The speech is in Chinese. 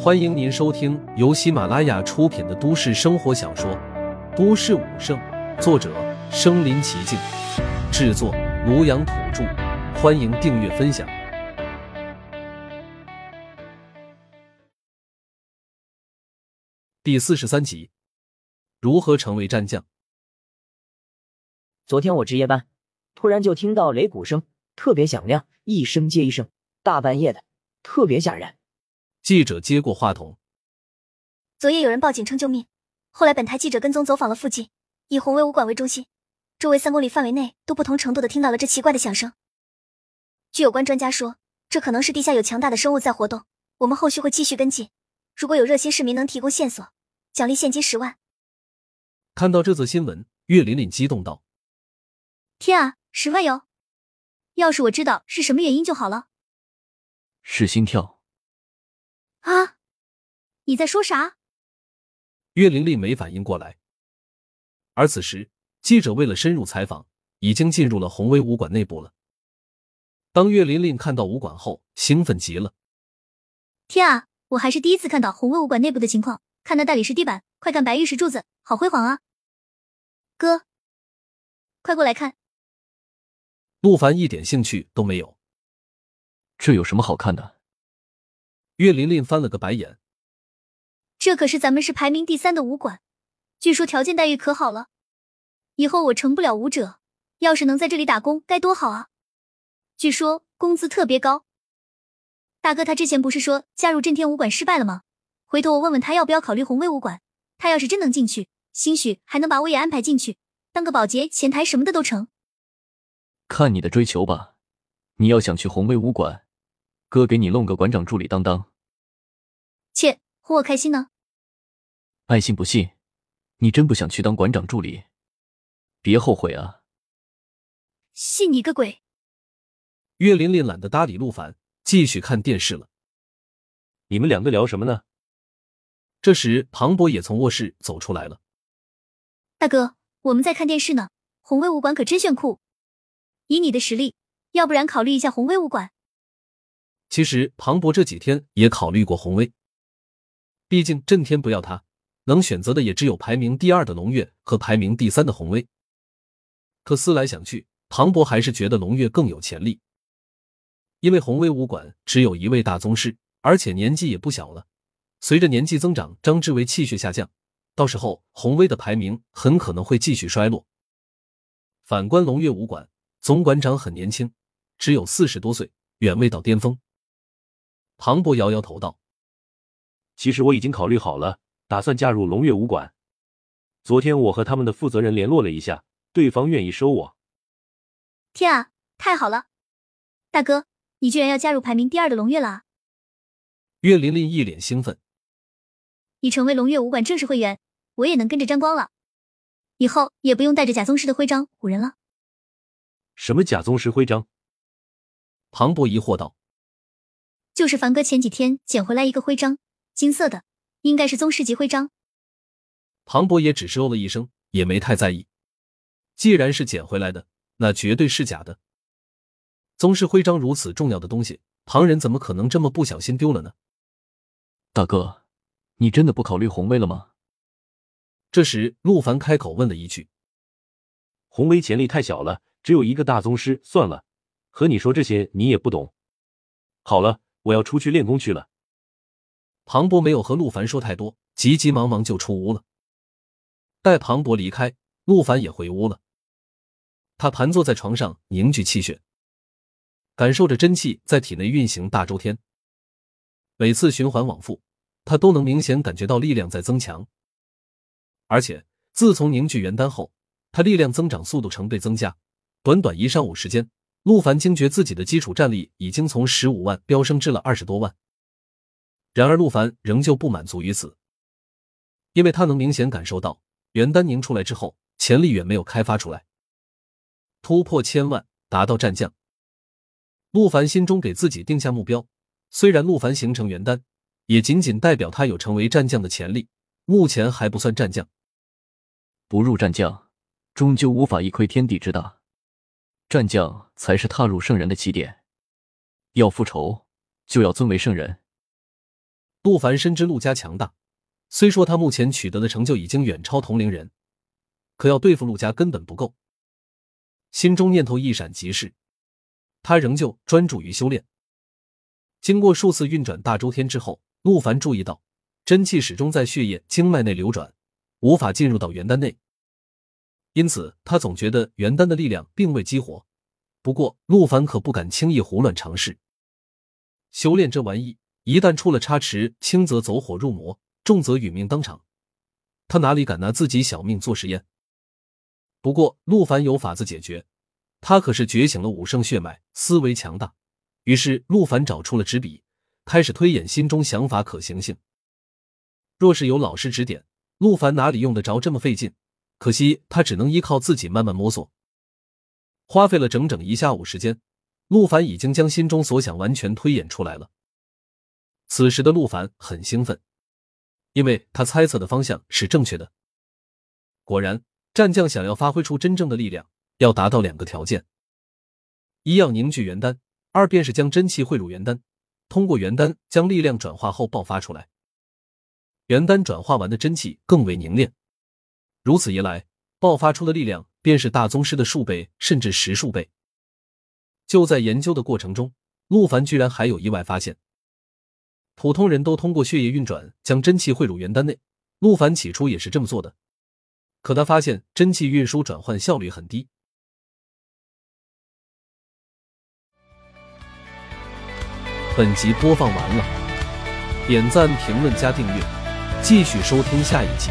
欢迎您收听由喜马拉雅出品的都市生活小说《都市武圣》，作者：身临其境，制作：庐阳土著。欢迎订阅分享。第四十三集，如何成为战将？昨天我值夜班，突然就听到擂鼓声特别响亮，一声接一声，大半夜的，特别吓人。记者接过话筒。昨夜有人报警称救命，后来本台记者跟踪走访了附近，以红威武馆为中心，周围三公里范围内都不同程度的听到了这奇怪的响声。据有关专家说，这可能是地下有强大的生物在活动。我们后续会继续跟进，如果有热心市民能提供线索，奖励现金十万。看到这则新闻，岳琳琳激动道：“天啊，十万哟！要是我知道是什么原因就好了。”是心跳。啊！你在说啥？岳玲玲没反应过来。而此时，记者为了深入采访，已经进入了宏威武馆内部了。当岳玲玲看到武馆后，兴奋极了。天啊！我还是第一次看到宏威武馆内部的情况。看那大理石地板，快看白玉石柱子，好辉煌啊！哥，快过来看。陆凡一点兴趣都没有。这有什么好看的？岳琳琳翻了个白眼，这可是咱们市排名第三的武馆，据说条件待遇可好了。以后我成不了武者，要是能在这里打工，该多好啊！据说工资特别高。大哥，他之前不是说加入震天武馆失败了吗？回头我问问他要不要考虑红威武馆。他要是真能进去，兴许还能把我也安排进去，当个保洁、前台什么的都成。看你的追求吧，你要想去红威武馆。哥给你弄个馆长助理当当，切，哄我开心呢。爱信不信，你真不想去当馆长助理，别后悔啊！信你个鬼！岳琳琳懒得搭理陆凡，继续看电视了。你们两个聊什么呢？这时，庞博也从卧室走出来了。大哥，我们在看电视呢。红威武馆可真炫酷，以你的实力，要不然考虑一下红威武馆。其实庞博这几天也考虑过红威，毕竟震天不要他，能选择的也只有排名第二的龙月和排名第三的红威。可思来想去，庞博还是觉得龙月更有潜力，因为红威武馆只有一位大宗师，而且年纪也不小了。随着年纪增长，张之为气血下降，到时候红威的排名很可能会继续衰落。反观龙月武馆，总馆长很年轻，只有四十多岁，远未到巅峰。庞博摇摇头道：“其实我已经考虑好了，打算加入龙月武馆。昨天我和他们的负责人联络了一下，对方愿意收我。天啊，太好了！大哥，你居然要加入排名第二的龙月了！”岳琳琳一脸兴奋：“你成为龙月武馆正式会员，我也能跟着沾光了，以后也不用带着假宗师的徽章唬人了。”什么假宗师徽章？庞博疑惑道。就是凡哥前几天捡回来一个徽章，金色的，应该是宗师级徽章。庞博也只是哦了一声，也没太在意。既然是捡回来的，那绝对是假的。宗师徽章如此重要的东西，旁人怎么可能这么不小心丢了呢？大哥，你真的不考虑红威了吗？这时，陆凡开口问了一句：“红威潜力太小了，只有一个大宗师，算了，和你说这些你也不懂。好了。”我要出去练功去了。庞博没有和陆凡说太多，急急忙忙就出屋了。待庞博离开，陆凡也回屋了。他盘坐在床上，凝聚气血，感受着真气在体内运行大周天。每次循环往复，他都能明显感觉到力量在增强。而且自从凝聚元丹后，他力量增长速度成倍增加，短短一上午时间。陆凡惊觉自己的基础战力已经从十五万飙升至了二十多万，然而陆凡仍旧不满足于此，因为他能明显感受到元丹凝出来之后，潜力远没有开发出来，突破千万，达到战将。陆凡心中给自己定下目标，虽然陆凡形成元丹，也仅仅代表他有成为战将的潜力，目前还不算战将。不入战将，终究无法一窥天地之大。战将才是踏入圣人的起点，要复仇就要尊为圣人。陆凡深知陆家强大，虽说他目前取得的成就已经远超同龄人，可要对付陆家根本不够。心中念头一闪即逝，他仍旧专注于修炼。经过数次运转大周天之后，陆凡注意到真气始终在血液经脉内流转，无法进入到元丹内。因此，他总觉得元丹的力量并未激活。不过，陆凡可不敢轻易胡乱尝试。修炼这玩意，一旦出了差池，轻则走火入魔，重则殒命当场。他哪里敢拿自己小命做实验？不过，陆凡有法子解决。他可是觉醒了武圣血脉，思维强大。于是，陆凡找出了纸笔，开始推演心中想法可行性。若是有老师指点，陆凡哪里用得着这么费劲？可惜，他只能依靠自己慢慢摸索。花费了整整一下午时间，陆凡已经将心中所想完全推演出来了。此时的陆凡很兴奋，因为他猜测的方向是正确的。果然，战将想要发挥出真正的力量，要达到两个条件：一要凝聚元丹，二便是将真气汇入元丹，通过元丹将力量转化后爆发出来。元丹转化完的真气更为凝练，如此一来，爆发出的力量。便是大宗师的数倍，甚至十数倍。就在研究的过程中，陆凡居然还有意外发现：普通人都通过血液运转将真气汇入元丹内，陆凡起初也是这么做的，可他发现真气运输转换效率很低。本集播放完了，点赞、评论、加订阅，继续收听下一集。